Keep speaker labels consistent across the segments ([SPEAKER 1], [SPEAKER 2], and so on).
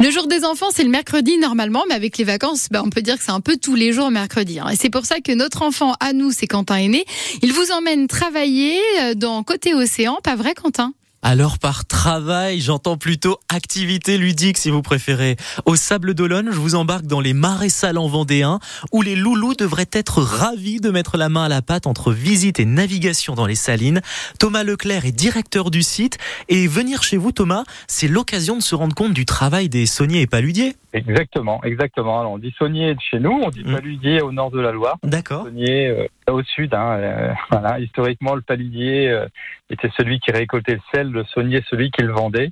[SPEAKER 1] Le jour des enfants, c'est le mercredi normalement, mais avec les vacances, bah, on peut dire que c'est un peu tous les jours mercredi. Hein. Et c'est pour ça que notre enfant à nous, c'est Quentin Aîné. Il vous emmène travailler euh, dans côté océan, pas vrai Quentin?
[SPEAKER 2] Alors par travail, j'entends plutôt activité ludique si vous préférez. Au Sable d'Olonne, je vous embarque dans les marais salants vendéens où les loulous devraient être ravis de mettre la main à la pâte entre visite et navigation dans les salines. Thomas Leclerc est directeur du site et venir chez vous Thomas, c'est l'occasion de se rendre compte du travail des sauniers et paludiers.
[SPEAKER 3] Exactement, exactement. Alors on dit saunier de chez nous, on dit mmh. paludier au nord de la Loire.
[SPEAKER 2] D'accord.
[SPEAKER 3] Saunier euh, au sud. Hein, euh, voilà. Historiquement, le paludier euh, était celui qui récoltait le sel, le saunier celui qui le vendait.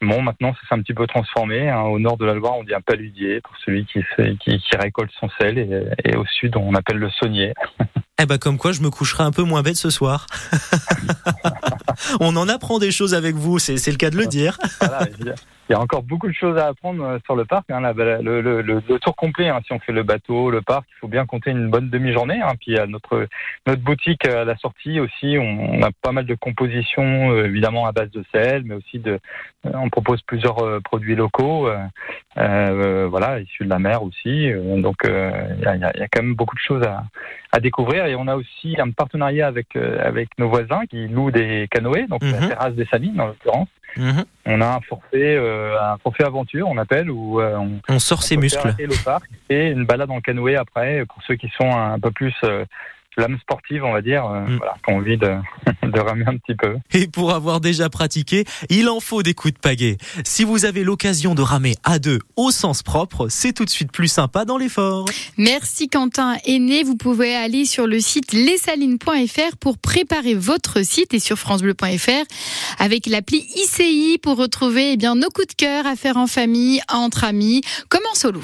[SPEAKER 3] Bon, maintenant, ça s'est un petit peu transformé. Hein. Au nord de la Loire, on dit un paludier pour celui qui, fait, qui, qui récolte son sel, et, et, au sud, on appelle le saunier.
[SPEAKER 2] Eh ben, comme quoi, je me coucherai un peu moins bête ce soir. on en apprend des choses avec vous, c'est le cas de le dire.
[SPEAKER 3] voilà, il y a encore beaucoup de choses à apprendre euh, sur le parc. Hein, le, le, le, tour complet, hein, si on fait le bateau, le parc, il faut bien compter une bonne demi-journée. Hein. Puis à notre notre boutique à la sortie aussi, on, a pas mal de compositions, euh, évidemment à base de sel, mais aussi de, euh, on propose plusieurs produits locaux, euh, voilà, issus de la mer aussi. donc il y a, y, a, quand même beaucoup de choses à, à découvrir. Et on a aussi un partenariat avec avec nos voisins qui louent des canoës, donc la mhm. terrasse des Salines en l'occurrence. Mhm. On a un forfait, euh, un forfait aventure, on appelle, où
[SPEAKER 2] euh, on, sort ses muscles.
[SPEAKER 3] Le parc et une balade en canoë après pour ceux qui sont un peu plus euh, l'âme sportive, on va dire, euh, mm. voilà, qui ont envie de, de ramer un petit peu.
[SPEAKER 2] Et pour avoir déjà pratiqué, il en faut des coups de pagaie. Si vous avez l'occasion de ramer à deux au sens propre, c'est tout de suite plus sympa dans l'effort.
[SPEAKER 1] Merci Quentin Aîné. Vous pouvez aller sur le site lesalines.fr pour préparer votre site et sur francebleu.fr avec l'appli ICI pour retrouver eh bien, nos coups de cœur à faire en famille, entre amis, comme en solo.